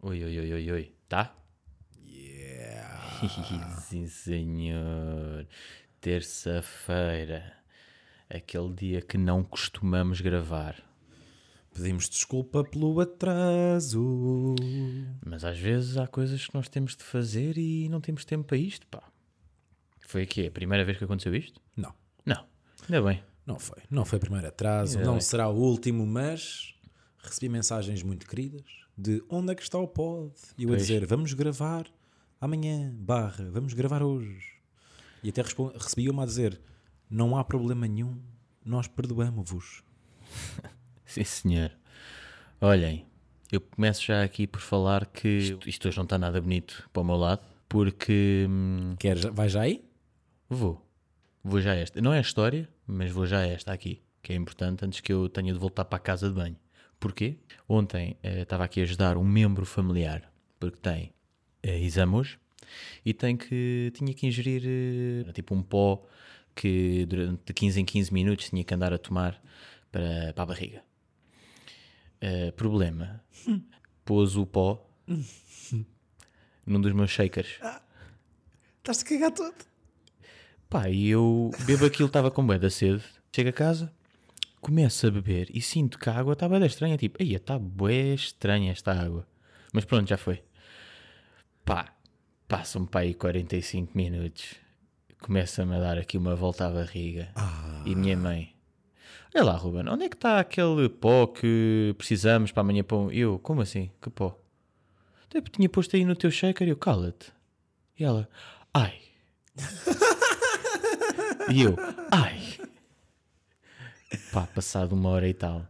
Oi, oi, oi, oi, oi. Tá? Yeah. Sim, senhor. Terça-feira. Aquele dia que não costumamos gravar. Pedimos desculpa pelo atraso. Mas às vezes há coisas que nós temos de fazer e não temos tempo para isto, pá. Foi aqui a primeira vez que aconteceu isto? Não, Não. Ainda bem. não foi. Não foi o primeiro atraso. Ainda não bem. será o último, mas recebi mensagens muito queridas de onde é que está o pod? E eu a dizer, vamos gravar amanhã, barra, vamos gravar hoje. E até recebi uma a dizer, não há problema nenhum, nós perdoamos-vos. Sim, senhor. Olhem, eu começo já aqui por falar que isto, isto hoje não está nada bonito para o meu lado, porque hum, Queres, vai já aí? vou. Vou já a esta. Não é a história, mas vou já a esta aqui, que é importante antes que eu tenha de voltar para a casa de banho. Porquê? Ontem eh, estava aqui a ajudar um membro familiar, porque tem eh, exame hoje, e tem que, tinha que ingerir eh, tipo um pó que durante de 15 em 15 minutos tinha que andar a tomar para, para a barriga. Eh, problema, pôs o pó num dos meus shakers. Estás-te a cagar todo. Pá, e eu bebo aquilo, estava com bué da sede. Chego a casa, começo a beber e sinto que a água está da estranha. Tipo, aí está bué estranha esta água. Mas pronto, já foi. Pá, passam-me para aí 45 minutos. Começa-me a dar aqui uma volta à barriga. E minha mãe... Olha lá, Ruben, onde é que está aquele pó que precisamos para amanhã pão? Eu, como assim? Que pó? Tipo, tinha posto aí no teu shaker e eu, cala-te. E ela, ai, e eu, ai. Pá, passado uma hora e tal,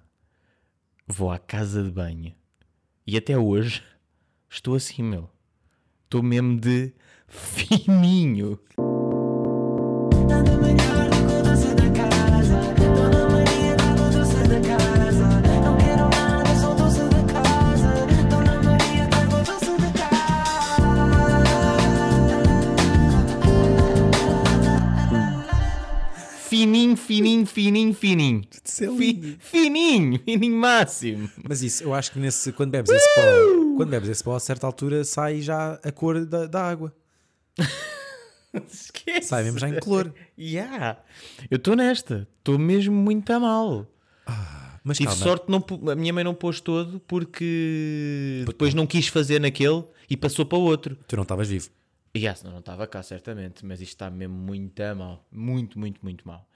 vou à casa de banho e até hoje estou assim, meu. Estou mesmo de fininho. Fininho, fininho, fininho, é Fi- fininho, fininho máximo. Mas isso, eu acho que nesse, quando bebes esse pó, quando bebes esse pó, a certa altura sai já a cor da, da água. Esquece. Sai mesmo já em cor. Yeah. Eu estou nesta. Estou mesmo muito a mal. Mas Tive calma, sorte, não, a minha mãe não pôs todo porque depois não quis fazer naquele e passou para o outro. tu não estavas vivo. E ah, senão não estava cá, certamente, mas isto está mesmo muito a mal. Muito, muito, muito mal.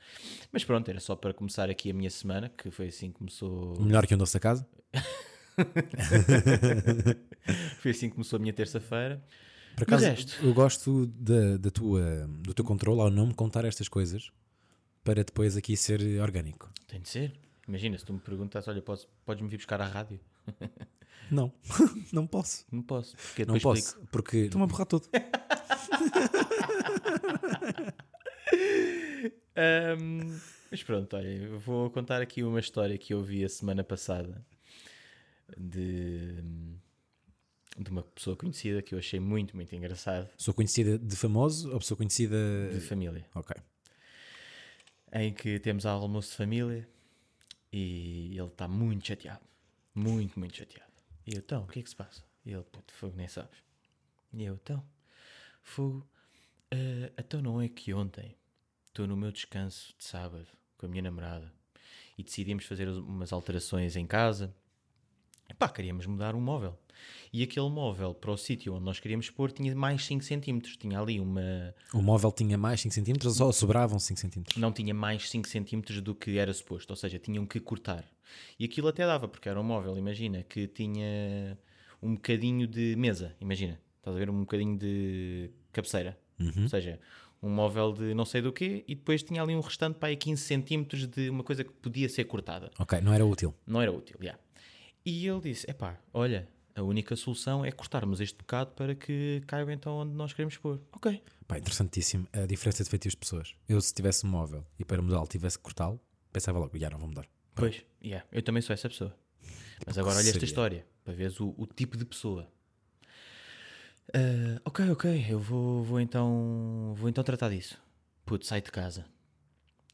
Mas pronto, era só para começar aqui a minha semana, que foi assim que começou. Melhor que doce da casa. Foi assim que começou a minha terça-feira. Por acaso, resto. eu gosto da, da tua, do teu controle ao não me contar estas coisas para depois aqui ser orgânico. Tem de ser. Imagina, se tu me perguntas, olha, podes, podes-me vir buscar à rádio? Não, não posso. Não posso. Porque Não posso, porque estou-me a borrar todo. Ahm, mas pronto, olha, vou contar aqui uma história que eu vi a semana passada de, de uma pessoa conhecida que eu achei muito, muito engraçado, Sou conhecida de famoso ou sou conhecida. de família, Ok. em que temos almoço de família e ele está muito chateado, muito, muito chateado. E eu, então, o que é que se passa? E ele, puto, fogo, nem sabes. E eu, então, fogo, eh, então não é que ontem estou no meu descanso de sábado com a minha namorada e decidimos fazer umas alterações em casa. Pá, queríamos mudar um móvel. E aquele móvel para o sítio onde nós queríamos pôr tinha mais 5 centímetros. Tinha ali uma. O móvel tinha mais 5 cm ou só sobravam 5 cm? Não tinha mais 5 centímetros do que era suposto. Ou seja, tinham que cortar. E aquilo até dava, porque era um móvel, imagina, que tinha um bocadinho de mesa. Imagina, estás a ver? Um bocadinho de cabeceira. Ou seja, um móvel de não sei do quê e depois tinha ali um restante para aí 15 centímetros de uma coisa que podia ser cortada. Ok, não era útil. Não era útil, já. E ele disse: epá, olha, a única solução é cortarmos este bocado para que caiba então onde nós queremos pôr. Ok. Pá, interessantíssimo a diferença de feitios de pessoas. Eu, se tivesse um móvel e para mudá-lo tivesse que cortá-lo, pensava logo, já não vou mudar. Pois, yeah, eu também sou essa pessoa. Mas agora olha esta história, para veres o, o tipo de pessoa. Ah, ok, ok, eu vou, vou, então, vou então tratar disso. Puto, sai de casa,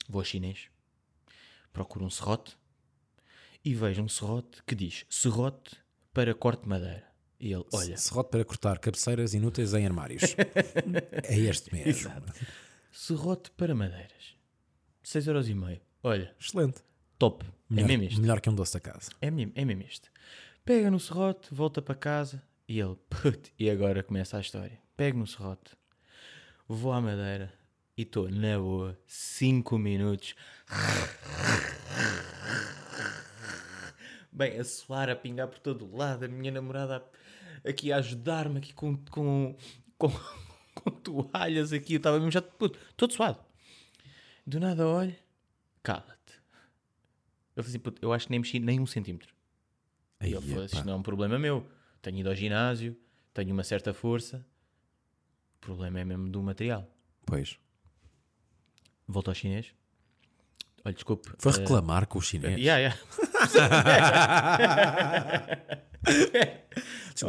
vou ao chinês, procuro um serrote e vejo um serrote que diz serrote para corte de madeira. E ele, olha, Serrote para cortar cabeceiras inúteis em armários. é este mesmo. serrote para madeiras. 6,5€. Olha, Excelente. top. Melhor, é mesmo isto. melhor que um doce da casa. É mesmo, é mesmo isto. Pega no serrote, volta para casa e ele, put, e agora começa a história. Pego no serrote, vou à madeira e estou na boa, 5 minutos. Bem, a suar, a pingar por todo o lado, a minha namorada aqui a ajudar-me aqui com, com, com, com toalhas aqui, eu estava mesmo já puto, todo suado. Do nada olho, cala-te. Eu falei assim, puto, eu acho que nem mexi nem um centímetro. E Aí, ele falou, epá. isto não é um problema meu. Tenho ido ao ginásio, tenho uma certa força. O problema é mesmo do material. Pois. Volto ao chinês. Olha, desculpe. Foi eh, reclamar com o chinês. Yeah, yeah.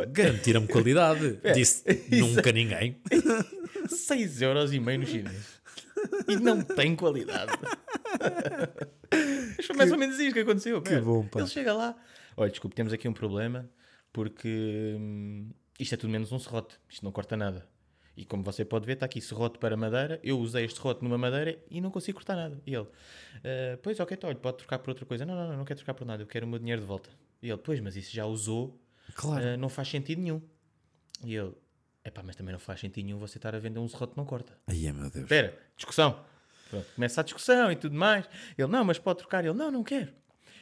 Garantiram-me qualidade. Disse nunca ninguém. 6 euros e meio no chinês. E não tem qualidade. Mas foi mais ou menos isto que aconteceu. pera. bom, pá. Ele chega lá. Olha, desculpe, temos aqui um problema porque hum, isto é tudo menos um serrote. Isto não corta nada. E como você pode ver, está aqui serrote para madeira. Eu usei este serrote numa madeira e não consigo cortar nada. E ele, "Ah, pois, ok, então, olha, pode trocar por outra coisa. Não, não, não, não quero trocar por nada. Eu quero o meu dinheiro de volta. E ele, pois, mas isso já usou Claro. Uh, não faz sentido nenhum. E ele, epá, mas também não faz sentido nenhum você estar a vender um serrote que não corta. Ai, é, meu Deus. Espera, discussão. Pronto, começa a discussão e tudo mais. Ele, não, mas pode trocar. Ele, não, não quero.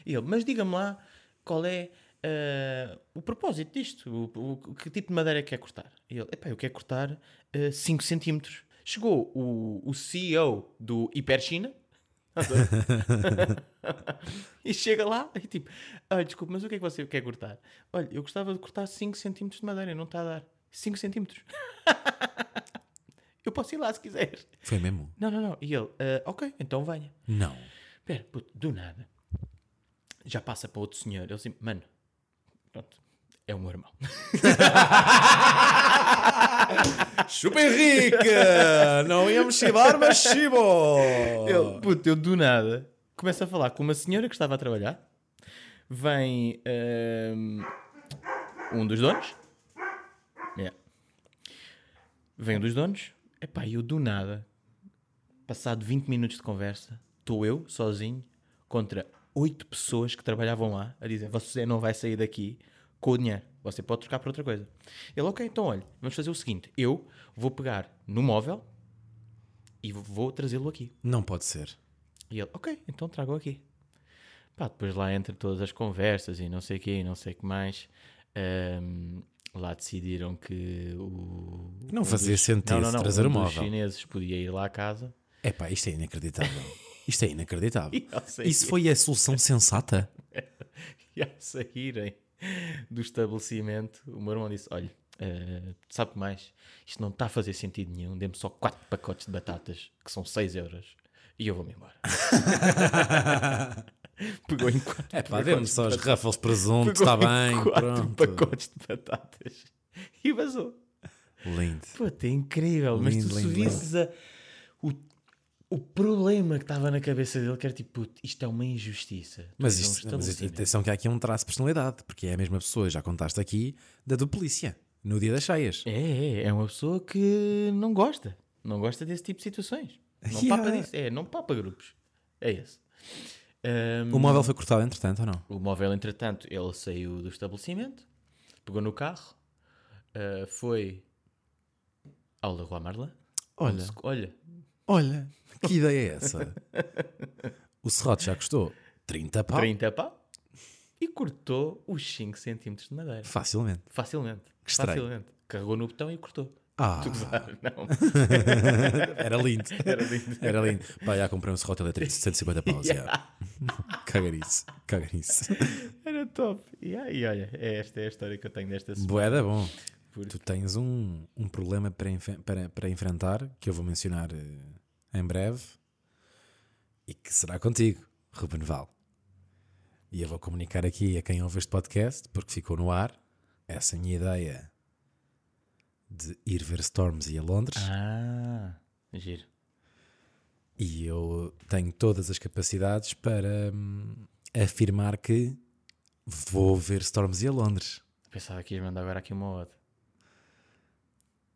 E ele, mas diga-me lá qual é uh, o propósito disto. O, o- que tipo de madeira é que quer cortar? E ele, epá, eu quero cortar 5 centímetros. Chegou o, o CEO do Hiperchina. e chega lá e tipo, ah, desculpe, mas o que é que você quer cortar? Olha, eu gostava de cortar 5 centímetros de madeira, não está a dar. 5 centímetros. eu posso ir lá se quiser. Foi mesmo? Não, não, não. E ele, "Ah, ok, então venha. Não. Espera, puto, do nada. Já passa para outro senhor. Ele assim, mano, pronto, é o meu irmão. Chupa Henrique! Não íamos chibar, mas chibou! Ele, puto, eu do nada começo a falar com uma senhora que estava a trabalhar. Vem ahm, um dos donos. Yeah. Vem um dos donos. Epá, eu do nada, passado 20 minutos de conversa, estou eu, sozinho, contra oito pessoas que trabalhavam lá, a dizer: Você não vai sair daqui com o dinheiro, você pode trocar por outra coisa. Ele, ok, então olha, vamos fazer o seguinte: eu vou pegar no móvel e vou trazê-lo aqui. Não pode ser. E ele, ok, então trago aqui. Pá, depois lá entre todas as conversas e não sei o quê, e não sei o que mais, ahm, lá decidiram que o... Não um fazia sentido não, não, não, trazer um o dos móvel. chineses podia ir lá à casa Epá, isto é inacreditável. Isto é inacreditável. Isso foi a solução sensata? e ao saírem do estabelecimento, o meu irmão disse, olha, eh, sabe que mais? Isto não está a fazer sentido nenhum, dê-me só quatro pacotes de batatas, que são 6 euros, e eu vou-me embora. Pegou em quatro É pá, pacotes dê-me só os batatas. Ruffles presunto, está em bem, quatro pronto. pacotes de batatas e vazou. Lindo. Puta, é incrível. Mas Lindo, tu lindo, se visses a- o problema que estava na cabeça dele, que era tipo, isto é uma injustiça. Tu Mas um isto, mas atenção que há aqui um traço de personalidade, porque é a mesma pessoa, já contaste aqui, da do polícia, no dia das cheias. É, é, é uma pessoa que não gosta. Não gosta desse tipo de situações. Não Yeah. papa disso. É, não papa grupos. É esse. Ahm, O móvel foi cortado entretanto ou não? O móvel, entretanto, ele saiu do estabelecimento, pegou no carro, ah, foi ao Leroy Merlin. Olha. olha, Olha, que ideia é essa? o serrote já custou 30 pau? 30 pau e cortou os 5 centímetros de madeira. Facilmente. Facilmente. Que estranho. Facilmente. Carregou no botão e cortou. Ah, não. era lindo. Era lindo. Era lindo. Pá, já comprei um serrote elétrico de 150 paus. já. Caga nisso. Caga nisso. Era top. E aí, olha, é esta é a história que eu tenho desta semana. Boeda, bom. Porque- Tu tens um, um problema para, para, para enfrentar, que eu vou mencionar eh, em breve, e que será contigo, Ruben Val. E eu vou comunicar aqui a quem ouve este podcast, porque ficou no ar, essa minha ideia de ir ver Storms e a Londres, Ah, giro. e eu tenho todas as capacidades para hum, afirmar que vou ver Storms e a Londres. Pensava que ias mandar agora aqui uma outra.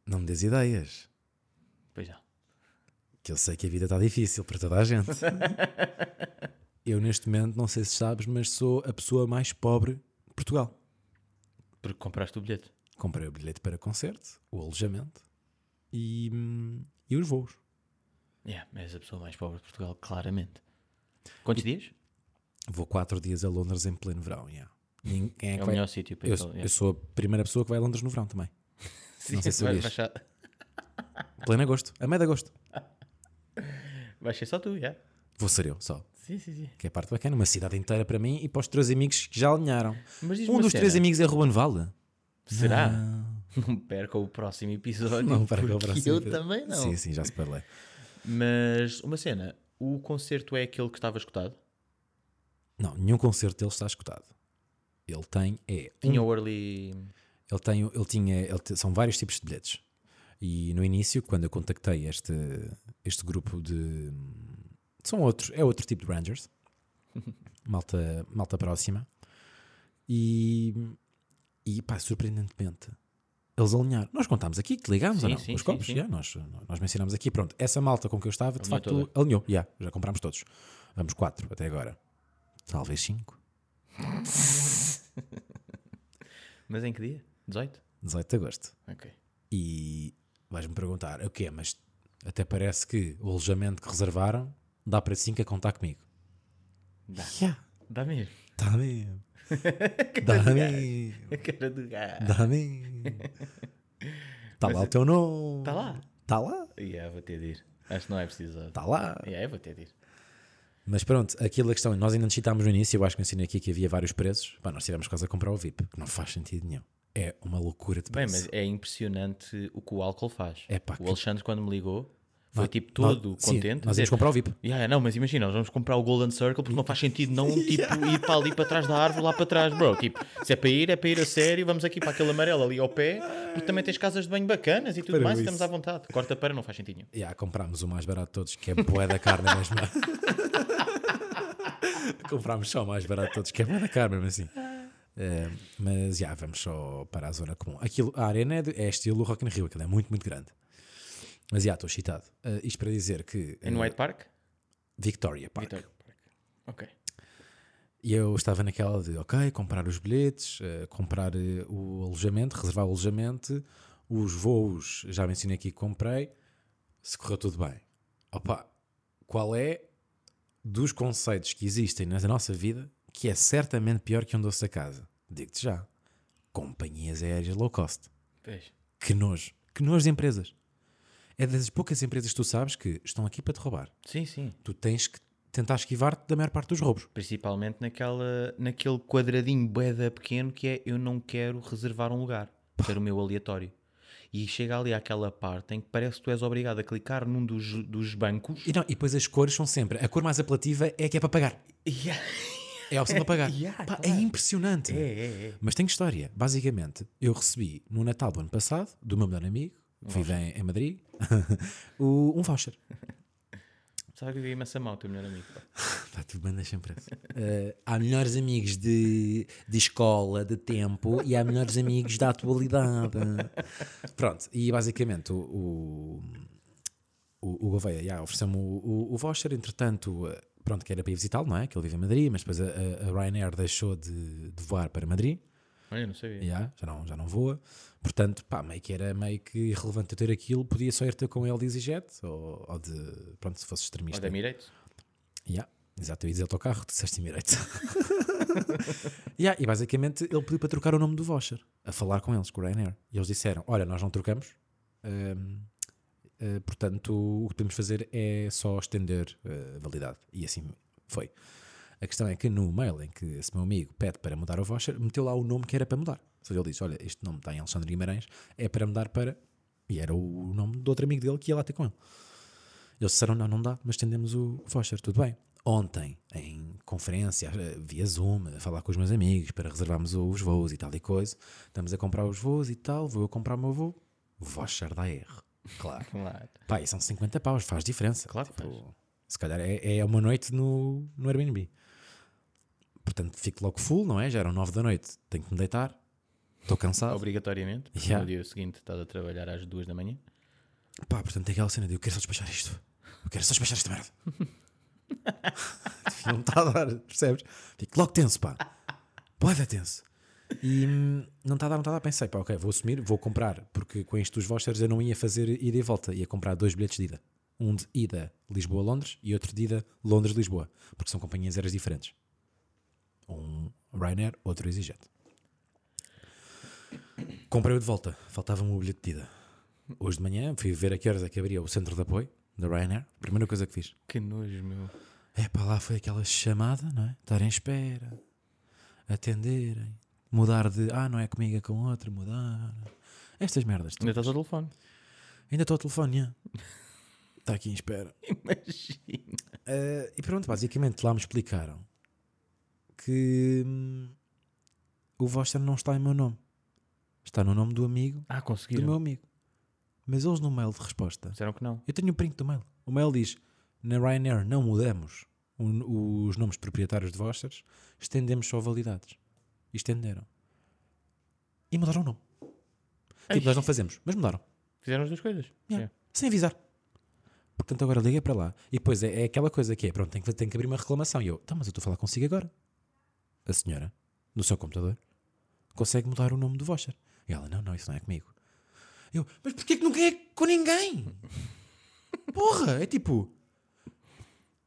Não me des ideias. Pois já. Que eu sei que a vida está difícil para toda a gente. eu, neste momento, não sei se sabes, mas sou a pessoa mais pobre de Portugal. Porque compraste o bilhete. Comprei o bilhete para concerto, o alojamento e, e os voos. Yeah, és a pessoa mais pobre de Portugal, claramente. Quantos dias? Vou quatro dias a Londres em pleno verão. yeah. É É, o vai- melhor sítio para eu, ir. eu sou a primeira pessoa que vai a Londres no verão também. Sim, não sei se vai, sabias. Pleno agosto, a meio de agosto. Vai ser só tu, já. Vou ser eu só. Sim, sim, sim. Que é a parte bacana, uma cidade inteira para mim e para os três amigos que já alinharam. Um dos três amigos é Ruben Valde. Será? Não perca o próximo episódio. Não, para porque agora eu também não. Sim, sim, já se parlei. Mas uma cena, o concerto é aquele que estava escutado? Não, nenhum concerto dele está escutado. Ele tem é um- Tinha o early. ele tem ele tinha ele te- são vários tipos de bilhetes. E no início, quando eu contactei este este grupo de são outros, é outro tipo de Rangers. malta, malta próxima. E e pá, surpreendentemente eles alinharam. Nós contámos aqui que ligámos ou Sim, não? sim, Os sim, copos, sim. já, nós, nós mencionámos aqui. Pronto, essa malta com que eu estava, de facto, toda. alinhou. Já, já comprámos todos. Vamos quatro até agora. Talvez cinco. Mas em que dia? 18? 18 de agosto. Ok. E vais-me perguntar, o quê? Mas até parece que o alojamento que reservaram dá para 5 a contar comigo. Dá. Yeah, Dá mesmo. dá mesmo. Dá mesmo. A cara do gato. Dá mesmo. Está lá o teu nome. Está lá. Está lá. Yeah, vou ter de ir. Acho que não é preciso. Está lá. Yeah, vou ter de ir. Mas pronto, aquilo a questão, nós ainda nos citámos no início, eu acho que ensinei aqui que havia vários preços. Pá, nós tivemos quase a comprar o VIP, que não faz sentido nenhum. É uma loucura de Bem, mas é impressionante o que o álcool faz. É pá, o que- Alexandre, quando me ligou, foi tipo todo nós- sim, contente. nós dizer, íamos comprar o VIP. Yeah, não, mas imagina, nós vamos comprar o Golden Circle porque não faz sentido não tipo, ir para ali para trás da árvore, lá para trás, bro. Tipo, se é para ir, é para ir a sério, vamos aqui para aquele amarelo ali ao pé, porque também tens casas de banho bacanas e tudo Para mais, e isso. estamos à vontade. Corta para, não faz sentido nenhum. Yeah, comprámos o mais barato de todos, que é boé da carne mesmo. comprámos só o mais barato de todos, que é boé da carne mesmo assim. Eh, mas já, vamos só para a zona comum. Aquilo, a arena é, de- é estilo Rock in Rio, aquilo é muito, muito grande. Mas já, estou excitado. Eh, isto para dizer que no eh, White Park? Victoria Park. Victoria Park. Ok. E eu estava naquela de, ok, comprar os bilhetes, eh, comprar o alojamento, reservar o alojamento, os voos, já mencionei aqui que comprei, se correu tudo bem. Opa, qual é dos conceitos que existem na nossa vida que é certamente pior que um doce da casa? Digo-te já. Companhias aéreas low cost. Pois. Que nojo. Que nojo de empresas. É das poucas empresas que tu sabes que estão aqui para te roubar. Sim, sim. Tu tens que tentar esquivar-te da maior parte dos roubos. Principalmente naquela, naquele quadradinho boeda pequeno que é eu não quero reservar um lugar, quero o meu aleatório. E chega ali àquela parte em que parece que tu és obrigado a clicar num dos, dos bancos. E, não, e depois as cores são sempre. A cor mais apelativa é a que é para pagar. Yeah. É a opção para pagar. Yeah, Pá, claro. É impressionante. É, é, é. Mas tem história. Basicamente, eu recebi no Natal do ano passado, do meu melhor amigo, que vive em, em Madrid, o- um voucher. Sabe que eu imensa mal, o teu melhor amigo. pá. Tu mandas sempre essa. Eh, há melhores amigos de, de escola, de tempo, e há melhores amigos da atualidade. Pronto, e basicamente o, o, o, Gouveia ofereceu-me o, o, o voucher, entretanto, pronto, que era para ir visitá-lo, não é? Que ele vive em Madrid, mas depois a, a- Ryanair deixou de, de voar para Madrid. Olha, não sabia. Já, já, não, já não voa. Portanto, pá, meio que era meio que irrelevante eu ter aquilo. Podia só ir ter com ele de EasyJet ou, ou de. Pronto, se fosse Ou extremista. da Emirates? Yeah, exato, eu ia dizer autocarro, tu disseste Emirates. yeah, e basicamente ele pediu para trocar o nome do voucher, a falar com eles, com o Ryanair. E eles disseram: Olha, nós não trocamos, hum, eh, portanto o que podemos fazer é só estender eh, a validade. E assim foi. A questão é que no mail em que esse meu amigo pede para mudar o voucher, meteu lá o nome que era para mudar. Ou seja, ele disse: Olha, este nome está em Alexandre Guimarães, é para mudar para. E era o nome do outro amigo dele que ia lá ter com ele. Eles disseram: não, não dá, mas estendemos o voucher, tudo bem. Ontem, em conferência, eh, via Zoom, a falar com os meus amigos para reservarmos os voos e tal e coisa, estamos a comprar os voos e tal, vou eu comprar o meu voo, voucher da R. Claro. Claro. Pá, e são 50 paus, faz diferença. Claro que faz. Se calhar é, é uma noite no, no Airbnb. Portanto, fico logo full, não é? Já eram 9 da noite, tenho que me deitar. Estou cansado. Obrigatoriamente. porque Yeah. No dia seguinte estás a trabalhar às duas da manhã. Pá, portanto tem aquela cena de eu quero só despachar isto. Eu quero só despachar esta merda. não me está a dar, percebes? Fico logo tenso, pá. Pode tenso. E não está a dar, não está a dar. Pensei, pá, ok, vou assumir, vou comprar, porque com isto dos vouchers eu não ia fazer ida e volta, ia comprar dois bilhetes de ida. Um de ida Lisboa-Londres e outro de ida Londres-Lisboa, porque são companhias aéreas diferentes. Um Ryanair, outro EasyJet. Comprei-o de volta, faltava-me o bilhete de ida. Hoje de manhã fui ver a que horas é que abria o centro de apoio da Ryanair. Primeira coisa que fiz. Que nojo, meu. É para lá foi aquela chamada, não é? Estar em espera, atenderem, mudar de ah, não é comigo, é com outro, mudar. Estas merdas. Ainda estás ao telefone. Ainda estou ao telefone, já. Está aqui em espera. Imagina. Eh, e pronto, basicamente lá me explicaram que hum, o voucher não está em meu nome. Está no nome do amigo, Ah, do conseguiram. meu amigo. Mas eles no mail de resposta Disseram que não. Eu tenho um print do mail. O mail diz: na Ryanair não mudamos os nomes proprietários de vouchers, estendemos só validades. E estenderam. E mudaram o nome. Tipo, nós não fazemos, mas mudaram. Fizeram as duas coisas. Yeah. Yeah. Sem avisar. Portanto, agora liguei para lá. E depois é, é aquela coisa que é: pronto, tem que, que abrir uma reclamação. E eu, tá, mas eu estou a falar consigo agora. A senhora, no seu computador, consegue mudar o nome do voucher. E ela, não, não, isso não é comigo. Eu, mas porquê que nunca é com ninguém? Porra, é tipo.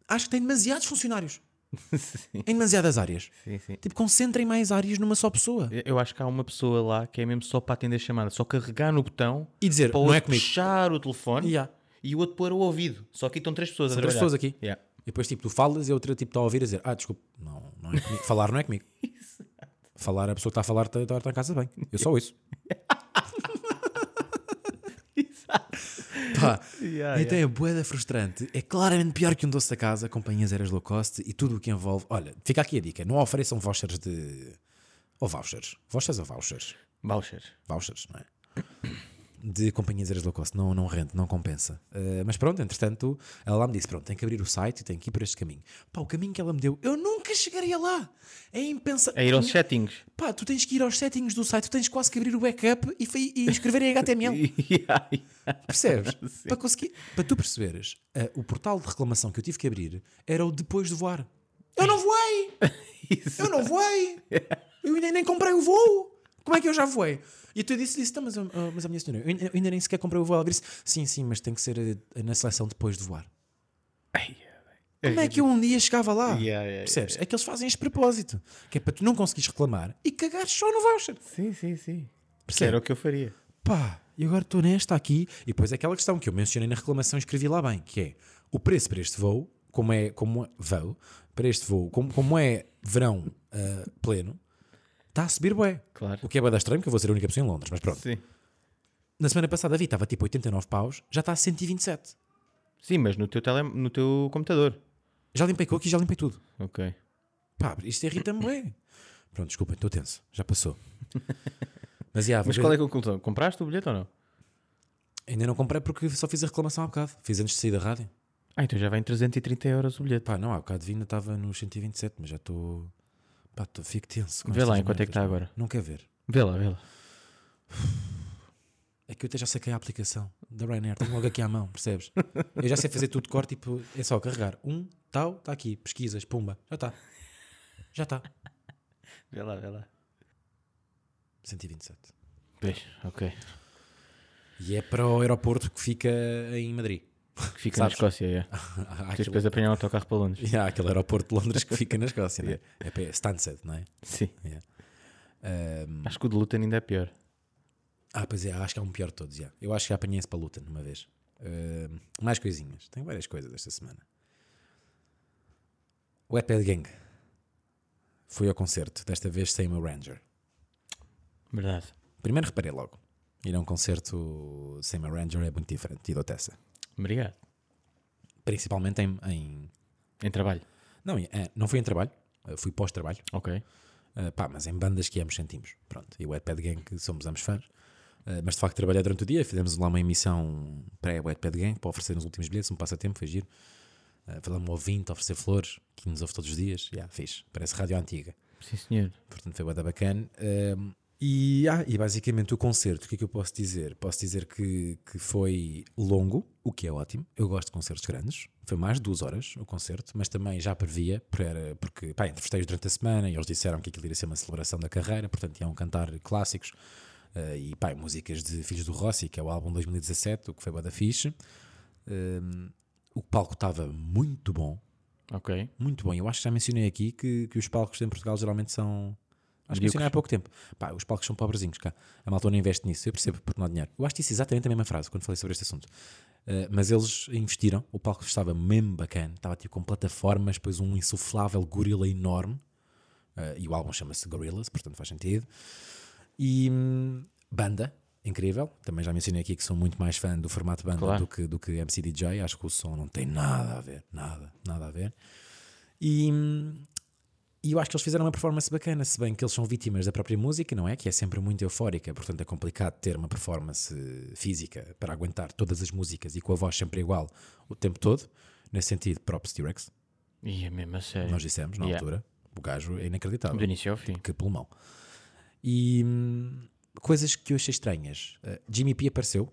Acho que tem demasiados funcionários sim, em demasiadas áreas. sim, sim. Tipo, concentrem mais áreas numa só pessoa. Eu acho que há uma pessoa lá que é mesmo só para atender a chamada. Só carregar no botão E dizer, para não é comigo. puxar o telefone Yeah. e o outro pôr o ouvido. Só que estão três pessoas São a três trabalhar. pessoas aqui. Yeah. E depois, tipo, tu falas e a outra tipo, está a ouvir a dizer: Ah, desculpe, não, não é comigo. Falar não é comigo. Falar, a pessoa que está a falar está, está, casa bem. Eu só isso. Pá, Yeah, então é boeda frustrante. É claramente pior que um doce da casa, companhias aéreas low cost e tudo o que envolve. Olha, fica aqui a dica: não ofereçam vouchers de. Ou vouchers. Vouchers ou vouchers? Vouchers. vouchers, não é? De companhias aéreas low cost, não, não rende, não compensa. Uh, mas pronto, entretanto, ela lá me disse: pronto, tem que abrir o site e tem que ir por este caminho. Pá, o caminho que ela me deu, eu nunca chegaria lá. É impensável. É ir aos settings. Pá, tu tens que ir aos settings do site, tu tens quase que abrir o backup e, e escrever em HTML. Yeah, yeah. Percebes? para, conseguir, para tu perceberes, uh, o portal de reclamação que eu tive que abrir era o depois de voar. Eu não voei! Eu não voei! Eu ainda nem comprei o voo! Como é que eu já voei? E tu disse, disse, "Tá, mas, ah, mas a minha senhora, eu ainda, nem sequer comprei o voo. Ela disse, sim, sim, mas tem que ser eh, na seleção depois de voar. Ai, Como é que eu um dia chegava lá? Yeah, yeah, Percebes? É que eles fazem este propósito, que é para tu não conseguires reclamar e cagares só no voucher. Sim, sim, sim. Percebe? Era o que eu faria. Pá, e agora estou nesta aqui. E depois é aquela questão que eu mencionei na reclamação e escrevi lá bem, que é o preço para este voo, como é, como é voo, para este voo, como, como é verão ah, pleno, está a subir bué. Claro. O que é bué da estranho, porque eu vou ser a única pessoa em Londres, mas pronto. Sim. Na semana passada vi, estava tipo 89 paus, já está a 127. Sim, mas no teu, tele... no teu computador. Já limpei cookies, já limpei tudo. Ok. Pá, isto irrita-me bué. Pronto, desculpem, estou tenso, já passou. Mas, vou Mas qual é a conclusão? Compraste o bilhete ou não? ainda não comprei porque só fiz a reclamação há bocado. Fiz antes de sair da rádio. Ah, então já vem 330 euros o bilhete. Pá, não, há bocado ainda estava nos 127, mas já estou. Pá, tô, fico tenso. Vê lá estas em quanto é que está agora. Não quer ver. Vê lá, vê lá. É que eu até já saquei a aplicação da Ryanair, tenho logo aqui à mão, percebes? Eu já sei fazer tudo de cor, tipo, é só carregar. Um, tal, está aqui, pesquisas, pumba, já está. Já está. Vê lá, vê lá. 127. Pois, ok. E é para o aeroporto que fica em Madrid. Que fica Sabes? na Escócia, é. Aquele, depois de apanhar um autocarro para Londres. há aquele aeroporto de Londres que fica na Escócia, não é? É Stansted, não é? Sim. Ahm, Acho que o de Luton ainda é pior. Ah, pois é, acho que é um pior de todos, já. Eu acho que já apanhei esse para luta uma vez. Ahm, mais coisinhas. Tenho várias coisas esta semana. O Wetpad Gang. Fui ao concerto, desta vez sem o meu Ranger. Verdade. Primeiro reparei logo. Ir a um concerto sem o Ranger é muito diferente. E dou essa. Obrigado. Principalmente em... em- Em trabalho. não, eh, não fui em trabalho. eh, Fui pós-trabalho. Ok. Uh, pá, mas em bandas que ambos sentimos. Pronto, e o Wetpad Gang que somos ambos fãs. Uh, mas de facto trabalhei durante o dia, fizemos lá uma emissão pré-Wetpad Gang para oferecer nos últimos bilhetes, um passatempo, foi giro. Uh, falamos um ouvinte, oferecer flores, que nos ouve todos os dias. Yeah, fixe, parece rádio antiga. Sim, senhor. Portanto foi bué da bacana. Um, E, ah, e basicamente o concerto, o que é que eu posso dizer? Posso dizer que, que foi longo, o que é ótimo. Eu gosto de concertos grandes. Foi mais de duas horas o concerto, mas também já previa, para- porque pá, entrevistei-os durante a semana e eles disseram que aquilo iria ser uma celebração da carreira, portanto iam cantar clássicos eh, e pá, músicas de Filhos do Rossi, que é o álbum de 2017, o que foi bué da fixe. Um, o palco estava muito bom, Ok. muito bom. Eu acho que já mencionei aqui que, que os palcos em Portugal geralmente são. Acho que mencionei há pouco tempo. Pá, os palcos são pobrezinhos cá. A malta não investe nisso. Eu percebo porque não há dinheiro. Eu acho que disse exatamente a mesma frase quando falei sobre este assunto. Uh, mas eles investiram. O palco estava mesmo bacana. Estava tipo com plataformas, depois um insuflável gorila enorme. Uh, e o álbum chama-se Gorillaz, portanto faz sentido. E hum, banda, incrível. Também já mencionei aqui que sou muito mais fã do formato banda Claro. do, que, do que MC DJ. Acho que o som não tem nada a ver, nada, nada a ver. E, hum, e eu acho que eles fizeram uma performance bacana, se bem que eles são vítimas da própria música, não é? Que é sempre muito eufórica, portanto é complicado ter uma performance física para aguentar todas as músicas e com a voz sempre igual o tempo todo. Nesse sentido, props T-Rex, E é mesmo a sério. nós dissemos na Yeah. altura. O gajo é inacreditável Do início ao fim. que pulmão. E hum, coisas que eu achei estranhas. Uh, Jimmy P apareceu,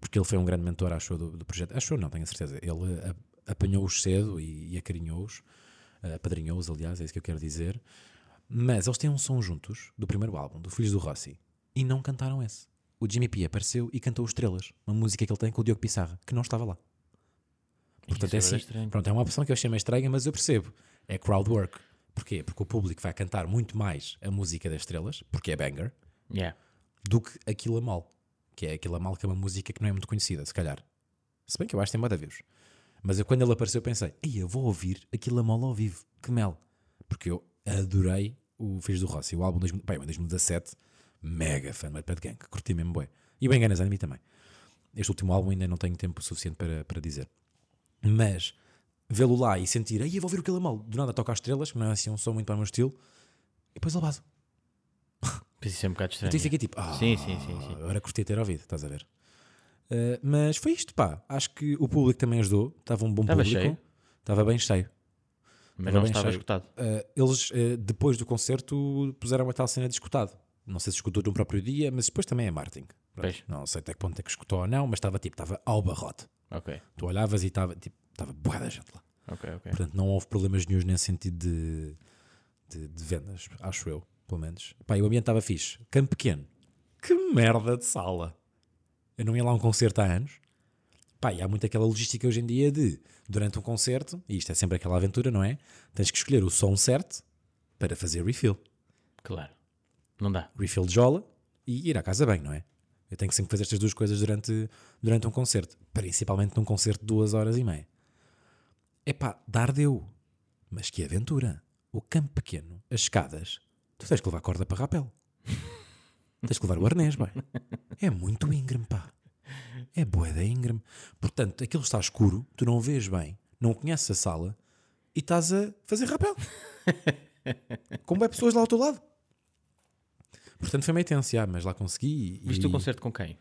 porque ele foi um grande mentor, achou, do, do projeto. Achou, não, tenho a certeza. Ele uh, apanhou-os cedo e, e acarinhou-os, apadrinhou-os, aliás, é isso que eu quero dizer. Mas eles têm um som juntos, do primeiro álbum, do Filhos do Rossi, e não cantaram esse. O Jimmy P apareceu e cantou Estrelas, uma música que ele tem com o Diogo Pissarra, que não estava lá. Portanto, é é assim. estranho. Pronto, é uma opção que eu achei meio estranha, mas eu percebo. É crowd work. Porquê? Porque o público vai cantar muito mais a música das estrelas, porque é banger, Yeah. do que Aquilo a Mal. Que é Aquilo a Mal, que é uma música que não é muito conhecida, se calhar. Se bem que eu acho que tem moda views. Mas eu, quando ele apareceu, eu pensei: Ei, eu vou ouvir Aquilo a Mal ao vivo. Que mel. Porque eu adorei o Filhos do Rossi, o álbum de 2000 pá, em 2017. Mega fã do Bad Gang. Curti mesmo, bué. E bem ganas a mim também. Este último álbum ainda não tenho tempo suficiente para, para dizer. Mas vê-lo lá e sentir, aí eu vou ouvir aquilo a mal. Do nada toca as estrelas, que não é assim um som muito para o meu estilo. E depois ele. Mas isso é um bocado estranho. Então eu fiquei tipo, ah, Sim, sim, sim, sim. agora curti ter ouvido, estás a ver? Uh, mas foi isto, pá. Acho que o público também ajudou. Estava um bom Estava público. cheio? Estava bem cheio. Mas Estava não estava cheio. escutado. Uh, eles, uh, depois do concerto, puseram uma tal cena de escutado. Não sei se escutou no próprio dia, mas depois também é marketing. Pois. Não sei até que ponto é que escutou ou não, mas estava tipo, estava ao barrote. Ok, Tu olhavas e estava tipo, estava boa da gente lá. ok, ok. Portanto, não houve problemas nenhum nesse sentido de, de, de vendas, acho eu, pelo menos. Pá, e o ambiente estava fixe. Campo pequeno. Que merda de sala. Eu não ia lá a um concerto há anos. Pá, e há muito aquela logística hoje em dia de, durante um concerto, e isto é sempre aquela aventura, não é? Tens que escolher o som certo para fazer refill. Claro. Não dá. Refill de jola e ir à casa bem, não é? Eu tenho que sempre fazer estas duas coisas durante, durante um concerto. Principalmente num concerto de duas horas e meia. Epá, dar deu. Mas que aventura. O campo pequeno, as escadas, tu tens que levar corda para rapel. Tens que levar o arnês, bem. É muito íngreme, pá. É boeda íngreme. Portanto, aquilo está escuro, tu não vês bem, não conheces a sala e estás a fazer rapel. Como é pessoas lá ao teu lado. Portanto, foi meio tenso, já, mas lá consegui. E, Viste o concerto com quem?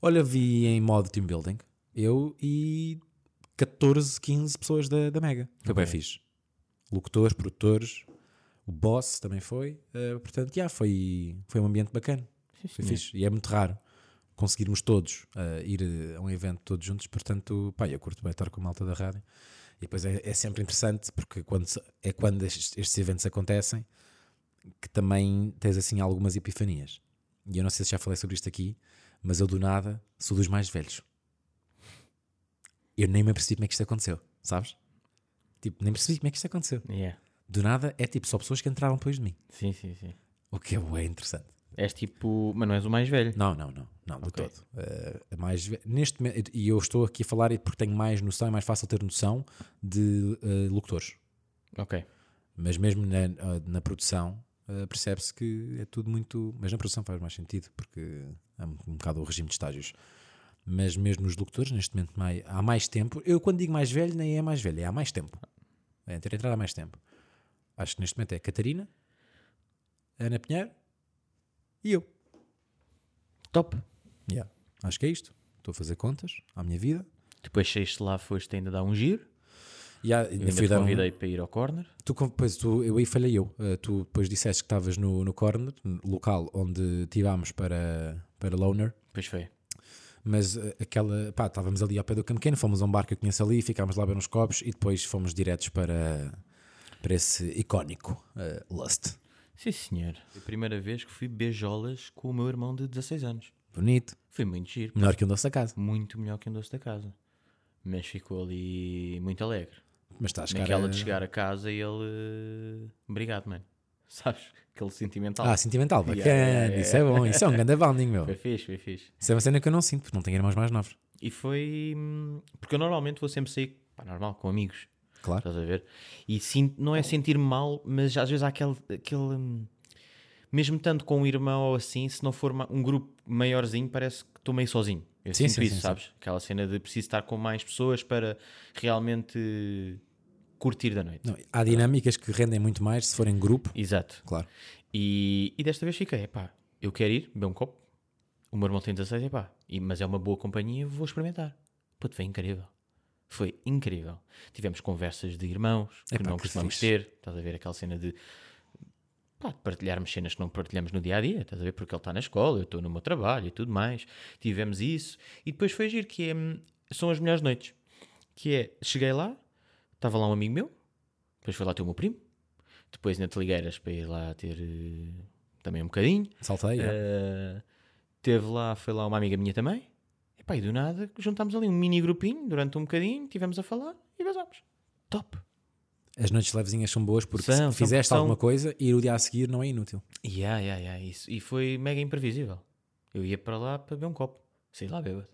Olha, vi em modo team building, eu e 14, 15 pessoas da, da Mega. Foi bem fixe. Locutores, produtores, o boss também foi. eh, portanto, já, foi, foi um ambiente bacana. Sim, Foi fixe. E é muito raro conseguirmos todos eh, ir eh, a um evento todos juntos. Portanto, pá, eu curto bem estar com a malta da rádio. E depois é, é sempre interessante porque quando, é quando estes, estes eventos acontecem que também tens assim algumas epifanias. E eu não sei se já falei sobre isto aqui, mas eu do nada sou dos mais velhos. Eu nem me apercebi como é que isto aconteceu, sabes? Tipo, nem percebi como é que isto aconteceu. Yeah. Do nada é tipo só pessoas que entraram depois de mim. Sim, sim, sim. O que é bem interessante. És tipo. Mas não és o mais velho. Não, não, não, não, de todo. Eh, a mais, neste momento, e eu estou aqui a falar porque tenho mais noção, é mais fácil ter noção de eh, locutores. Ok. Mas mesmo na, ah, na produção ah, percebe-se que é tudo muito. Mas na produção faz mais sentido, porque é um, um bocado o regime de estágios. Mas mesmo nos locutores, neste momento, mai- há mais tempo. Eu, quando digo mais velho, nem é mais velho, é há mais tempo. É ter entrado há mais tempo. Acho que neste momento é Catarina, Ana Pinheiro e eu. Top. Yeah. Acho que é isto. Estou a fazer contas à minha vida. Depois saíste lá, foste ainda dar um giro. Yeah, Eu ainda fui te dar um- convidei para ir ao corner. Tu, pois, tu, eu aí falhei eu. Uh, tu depois disseste que estavas no, no corner, no local onde tivámos para, para Loner, Depois foi. mas uh, aquela, pá, estávamos ali ao pé do Campo Pequeno, fomos a um bar que eu conheço ali, ficámos lá a ver uns copos e depois fomos diretos para, para esse icónico uh, Lust. Sim, senhor. Foi a primeira vez que fui beijolas com o meu irmão de 16 anos. Bonito, Foi muito giro. melhor que um doce a casa. Muito melhor que um doce da casa. Mas ficou ali muito alegre. Mas está a chegar Naquela de chegar a casa e ele. eh, Obrigado, mano. Sabes? Aquele sentimental. Ah, sentimental, bacana, yeah, isso é bom, isso é um grande bonding, meu. Foi fixe, foi fixe. Isso é uma cena que eu não sinto, porque não tenho irmãos mais novos. E foi. hum, Porque eu normalmente vou sempre sair, pá, normal, com amigos. Claro. Estás a ver? E sinto, não é sentir-me mal, mas às vezes há aquele. aquele hum, mesmo tanto com um irmão ou assim, se não for um grupo maiorzinho, parece que estou meio sozinho. Eu Sim, sinto sim, isso, sim, sim. sabes? Aquela cena de preciso estar com mais pessoas para realmente curtir da noite. Não, há dinâmicas que rendem muito mais se forem grupo, Exato. claro. E, e desta vez fiquei, epá, eu quero ir, beber um copo. O meu irmão tem 16, epá, e, mas é uma boa companhia, vou experimentar. Puto, foi incrível. Foi incrível. Tivemos conversas de irmãos que Epá, não que costumamos fixe. ter. Estás a ver aquela cena de pá, de partilharmos cenas que não partilhamos no dia a dia. Estás a ver? Porque ele está na escola, eu estou no meu trabalho e tudo mais. Tivemos isso. E depois foi giro, que é, hum, são as melhores noites. Que é, cheguei lá, estava lá um amigo meu, depois foi lá ter o meu primo, depois ainda te ligueiras para ir lá ter eh, também um bocadinho. Saltei, é. Uh, teve lá, foi lá uma amiga minha também. E pá, e do nada juntámos ali um mini grupinho durante um bocadinho, tivemos a falar e vazámos. Top. As noites levezinhas são boas porque São, se fizeste são- alguma coisa e ir o dia a seguir não é inútil. Yeah, yeah, yeah, isso. E foi mega imprevisível. Eu ia para lá para beber um copo. Saí lá bêbado.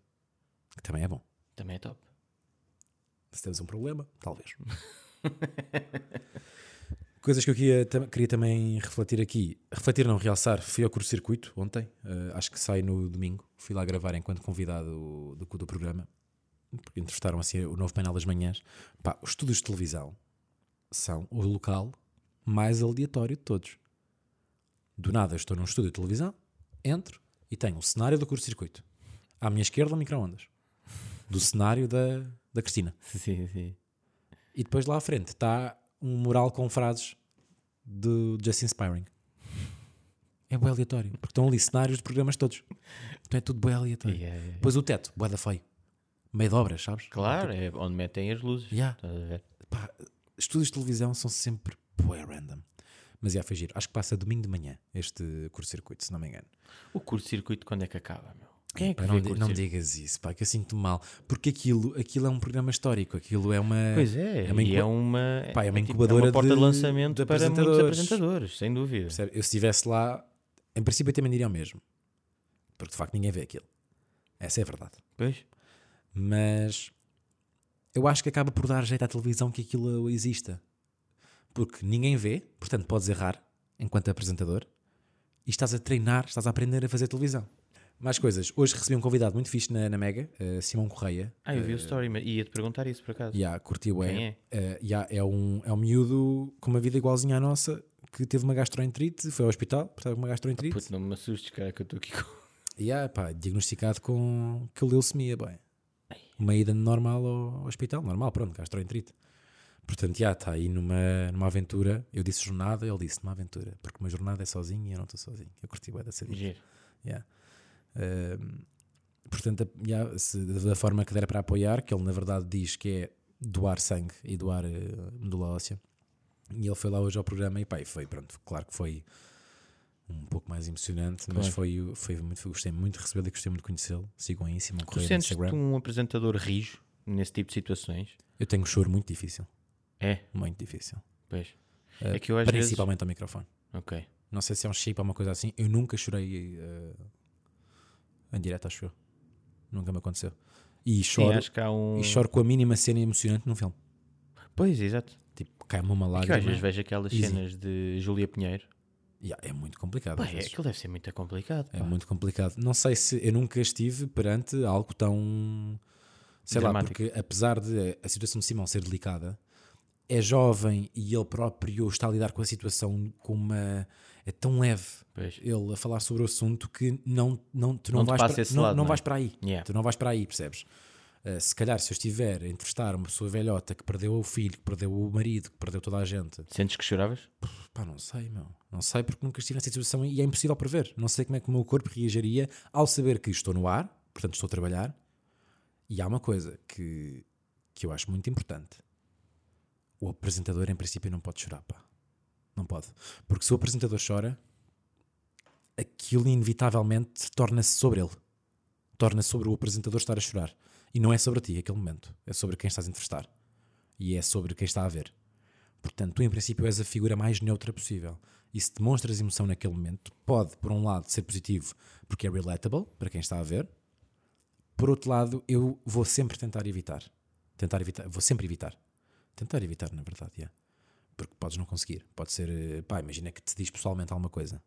Que também é bom. Também é top. Se temos um problema, talvez. Coisas que eu queria, queria também refletir aqui. Refletir, não, realçar. Fui ao curto-circuito ontem. eh, acho que sai no domingo. Fui lá gravar enquanto convidado do, do programa. Porque entrevistaram assim o novo painel das manhãs. Pá, os estúdios de televisão são o local mais aleatório de todos. Do nada, estou num estúdio de televisão, entro e tenho o cenário do curto-circuito. À minha esquerda, micro-ondas. Do cenário da, da Cristina. Sim, sim. E depois lá à frente está um mural com frases do Just Inspiring. É bem aleatório, porque estão ali cenários de programas todos. Então é tudo bem aleatório. Yeah, yeah. Depois o teto, boeda feio. Meio de obras, sabes? Claro, é onde metem as luzes. Yeah. Pá, estúdios de televisão são sempre bué random. Mas já foi giro. Acho que passa domingo de manhã este curto-circuito, se não me engano. O curto-circuito quando é que acaba, meu? Quem é que Pá, não, não digas isso, pá, que eu sinto mal. Porque aquilo, aquilo é um programa histórico. Aquilo é uma. Pois é, é uma incu- é uma, Pá, é uma tipo, incubadora uma porta de, de- lançamento de para muitos apresentadores. apresentadores, sem dúvida. Percebe? Eu se estivesse lá, em princípio eu também diria o mesmo. Porque de facto ninguém vê aquilo. Essa é a verdade. Pois. Mas eu acho que acaba por dar jeito à televisão que aquilo exista. Porque ninguém vê, portanto podes errar enquanto apresentador e estás a treinar, estás a aprender a fazer televisão. Mais coisas. Hoje recebi um convidado muito fixe na, na Mega, eh, Simão Correia. Ah, eu vi o story, mas ia-te perguntar isso por acaso. Yeah, curti bué. Quem é? Eh, yeah, é, um, é um miúdo com uma vida igualzinha à nossa que teve uma gastroenterite, foi ao hospital, com uma gastroenterite. Puto, não me assustes, cara, que eu estou aqui com. E yeah, pá, diagnosticado com que leucemia, bem. Uma ida normal ao hospital, normal, pronto, gastroenterite. Portanto, já está aí numa, numa aventura. Eu disse jornada, ele disse numa aventura, porque uma jornada é sozinho e eu não estou sozinho. Eu curti bem dessa vida. Giro. Yeah. Portanto, yeah, se- da forma que der para apoiar, que ele na verdade diz que é doar sangue e doar eh, medula óssea. E ele foi lá hoje ao programa e pá, e foi pronto, claro que foi um pouco mais emocionante, mas Claro. foi, foi muito, gostei muito de recebê-lo e gostei muito de conhecê-lo. Sigam aí, Simão Tu Correia no sentes-te Instagram. um apresentador rijo nesse tipo de situações? Eu tenho um choro muito difícil, É, muito difícil. pois. Eh, É que eu às vezes. principalmente ao microfone. Ok. Não sei se é um chip ou uma coisa assim. Eu nunca chorei eh, em direto, acho eu. Nunca me aconteceu. E Sim, choro, há um. e choro com a mínima cena emocionante num filme. Pois, exato. Tipo, cai-me uma É eu às lágrima. vezes vejo aquelas Easy. cenas de Júlia Pinheiro. Yeah, é muito complicado. Pá, é, aquilo deve ser muito complicado. É pá. muito complicado. Não sei se eu nunca estive perante algo tão. Sei lá, Dramático. porque apesar de a situação de Simão ser delicada, é jovem e ele próprio está a lidar com a situação com uma. É tão leve Pois. ele a falar sobre o assunto que não, não, tu não, Não vais, para, não, lado, não não é? vais para aí. Yeah. Tu não vais para aí, percebes? Uh, se calhar, se eu estiver a entrevistar uma pessoa velhota que perdeu o filho, que perdeu o marido, que perdeu toda a gente, Sentes que choravas? pá, não sei, meu. Não sei porque nunca estive nessa situação e é impossível prever. Não sei como é que o meu corpo reagiria ao saber que estou no ar, portanto estou a trabalhar. E há uma coisa que, que eu acho muito importante. O apresentador, em princípio, não pode chorar, pá. Não pode. Porque se o apresentador chora, aquilo inevitavelmente torna-se sobre ele. Torna-se sobre o apresentador estar a chorar. E não é sobre ti aquele momento. É sobre quem estás a entrevistar. E é sobre quem está a ver. Portanto, tu, em princípio, és a figura mais neutra possível. E se demonstras emoção naquele momento, pode, por um lado, ser positivo porque é relatable para quem está a ver. Por outro lado, eu vou sempre tentar evitar. Tentar evitar. Vou sempre evitar. Tentar evitar, na verdade, yeah. Porque podes não conseguir. Pode ser, eh, pá, imagina que te diz pessoalmente alguma coisa.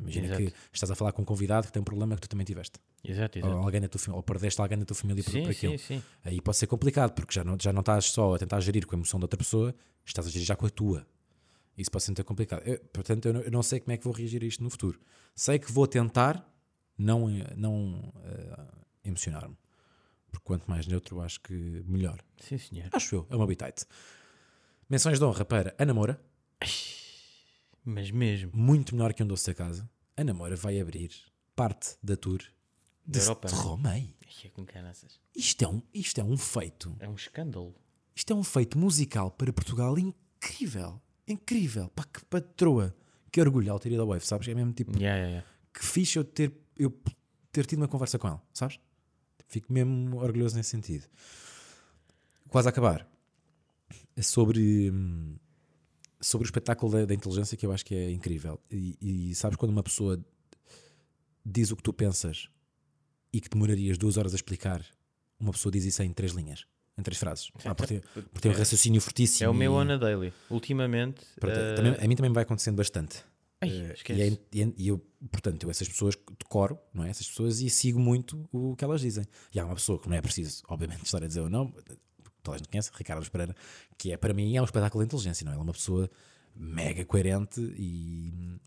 Imagina Exato. que estás a falar com um convidado que tem um problema que tu também tiveste. Exato, Ou, exato. alguém da tua, ou perdeste alguém da tua família por, Sim, por aquilo. sim, sim. Aí pode ser complicado, porque já não, já não estás só a tentar gerir com a emoção da outra pessoa, estás a gerir já com a tua. Isso pode ser muito complicado. Eu- portanto, eu não, eu não sei como é que vou reagir a isto no futuro. Sei que vou tentar não, eh, não eh, emocionar-me. Porque quanto mais neutro, acho que melhor. Sim, senhor. Acho eu, é uma bitite. Menções de honra para Ana Moura, Mas mesmo. muito menor que um doce da casa. Ana Moura vai abrir parte da tour de, Da Europa. de Romei. É com caraças. Isto é, um, isto é um feito É um escândalo. Isto é um feito musical para Portugal incrível. Incrível. Pá, que patroa. Que orgulho ter ido ao Wave, sabes? É mesmo tipo, Yeah, yeah, yeah. que fixe eu ter, eu ter tido uma conversa com ela, sabes? Fico mesmo orgulhoso nesse sentido. Quase a acabar. É sobre, hum, sobre o espetáculo da, da inteligência que eu acho que é incrível. E, e sabes quando uma pessoa diz o que tu pensas e que demorarias duas horas a explicar, uma pessoa diz isso em três linhas, em três frases. Ah, porque, tem- porque tem um raciocínio fortíssimo. É o meu e- on a daily. Ultimamente. Eh, também- a mim também me vai acontecendo bastante. Ai, esquece. e, é- e é- e eu, portanto, eu essas pessoas decoro, não é? Essas pessoas e sigo muito o que elas dizem. E há uma pessoa que não é preciso, obviamente, estar a dizer ou não, toda a gente conhece, Ricardo Pereira, que é para mim é um espetáculo de inteligência, não é? Ela é uma pessoa mega coerente e,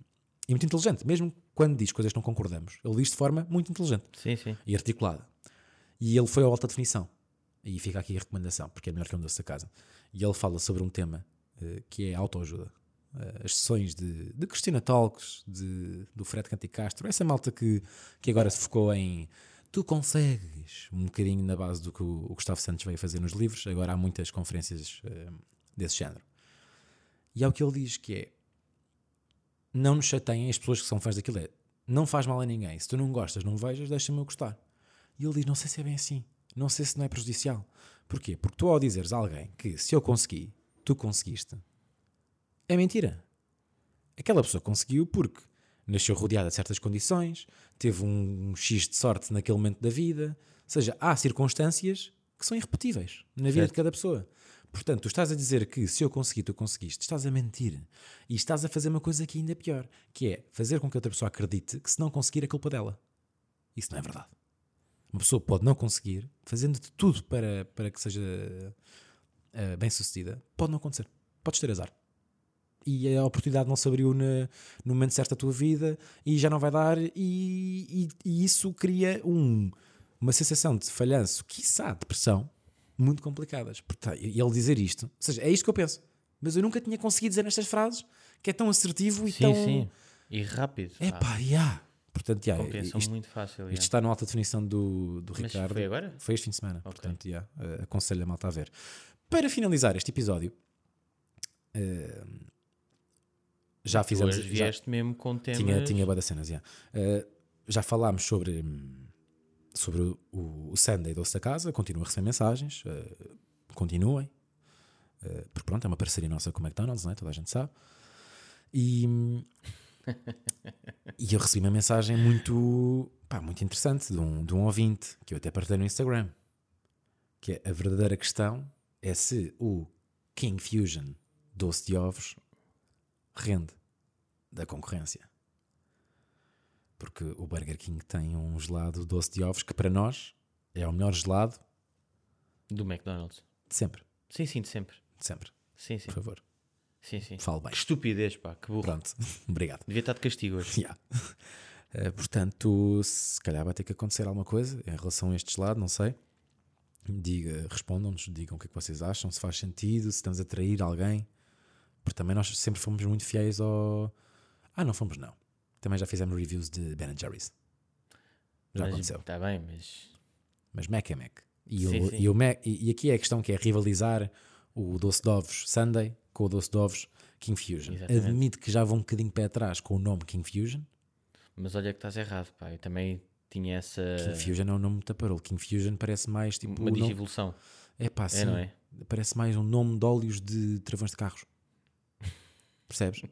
e muito inteligente, mesmo quando diz coisas que não concordamos. Ele diz de forma muito inteligente Sim, sim. e articulada. E ele foi ao alta definição. E fica aqui a recomendação, porque é melhor que um doce da casa. E ele fala sobre um tema eh, que é autoajuda. As sessões de, de Cristina Talks, de, do Fred Canticastro, essa malta que, que agora se focou em tu consegues, um bocadinho na base do que o, o Gustavo Santos veio fazer nos livros. Agora há muitas conferências eh, desse género. E é o que ele diz que é não nos chateiem as pessoas que são fãs daquilo. É, não faz mal a ninguém. Se tu não gostas, não vejas, deixa-me eu gostar. E ele diz: Não sei se é bem assim. Não sei se não é prejudicial. Porquê? Porque tu, ao dizeres a alguém que se eu consegui, tu conseguiste, é mentira. Aquela pessoa conseguiu porque nasceu rodeada de certas condições, teve um X de sorte naquele momento da vida. Ou seja, há circunstâncias que são irrepetíveis na vida Certo. de cada pessoa. Portanto, tu estás a dizer que se eu consegui, tu conseguiste, estás a mentir. E estás a fazer uma coisa que ainda é pior, que é fazer com que outra pessoa acredite que se não conseguir é culpa dela. Isso não é verdade. Uma pessoa pode não conseguir, fazendo de tudo para, para que seja eh, bem sucedida, pode não acontecer. Podes ter azar. E a oportunidade não se abriu na- no momento certo da tua vida e já não vai dar, e, e- e isso cria um- uma sensação de falhanço, quiçá depressão, muito complicadas. Portanto, e ele dizer isto, ou seja, é isto que eu penso, mas eu nunca tinha conseguido dizer nestas frases que é tão assertivo e Sim, tão. sim. E rápido. É pá. yeah. Portanto, yeah, Compreensão isto, muito fácil. isto yeah. está na alta definição do, do Mas Ricardo. foi agora? Foi este fim de semana. Ok. Portanto, yeah, aconselho a malta a ver. Para finalizar este episódio, eh, já Tu fizemos. Já, vieste mesmo com temas. tinha, tinha boa das cenas, yeah. Eh, já falámos sobre, sobre o, o, Sunday Doce da Casa. Continuo a receber mensagens. eh, continuem. Eh, porque pronto, é uma parceria nossa com o McDonald's, não é? toda a gente sabe. E, e eu recebi uma mensagem muito, pá, muito interessante de um, de um ouvinte que eu até partilhei no Instagram. Que é a verdadeira questão é se o King Fusion doce de ovos rende da concorrência. Porque o Burger King tem um gelado doce de ovos que para nós é o melhor gelado Do McDonald's. de sempre. Sim, sim, de sempre. De sempre. Sim, sim. Por favor. Sim, sim. Fale bem. Que estupidez, pá. Que burro. Pronto. Obrigado. Devia estar de castigo hoje. Yeah. Eh, portanto, se calhar vai ter que acontecer alguma coisa em relação a este gelado, não sei. Diga, respondam-nos, digam o que é que vocês acham, se faz sentido, se estamos a trair alguém. Porque também nós sempre fomos muito fiéis ao. Ah, não fomos, não. Também já fizemos reviews de Ben Jerry's. Já aconteceu. Está bem, mas. Mas Mac é Mac. E, Sim, o, sim. e, o Mac, e, e aqui é a questão que é rivalizar o doce de ovos Sunday com o doce de ovos King Fusion. Exatamente. Admito que já vou um bocadinho pé atrás com o nome King Fusion. Mas olha que estás errado, pá. Eu também tinha essa. King Fusion é um nome muito taparolo. King Fusion parece mais tipo. uma o nome-. É pá, sim. não é? Parece mais um nome de óleos de travões de carros. Percebes?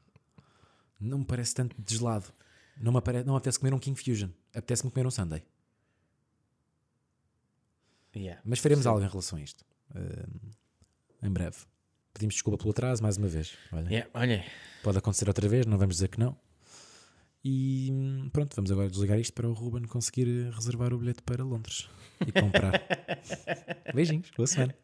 não me parece tanto de gelado. Não me, apare... não me apetece comer um King Fusion. Apetece-me comer um Sunday. Yeah. Mas faremos Sim. algo em relação a isto. Ahm, em breve. Pedimos desculpa pelo atraso mais uma vez. Olha, Yeah, Olha, Pode acontecer outra vez, não vamos dizer que não. E hum, pronto, vamos agora desligar isto para o Ruben conseguir eh, reservar o bilhete para Londres e comprar. Beijinhos, boa semana.